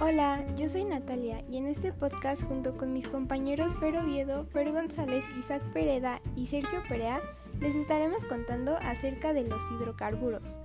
Hola, yo soy Natalia y en este podcast junto con mis compañeros Fer Oviedo, Fer González, Isaac Pereda y Sergio Perea les estaremos contando acerca de los hidrocarburos.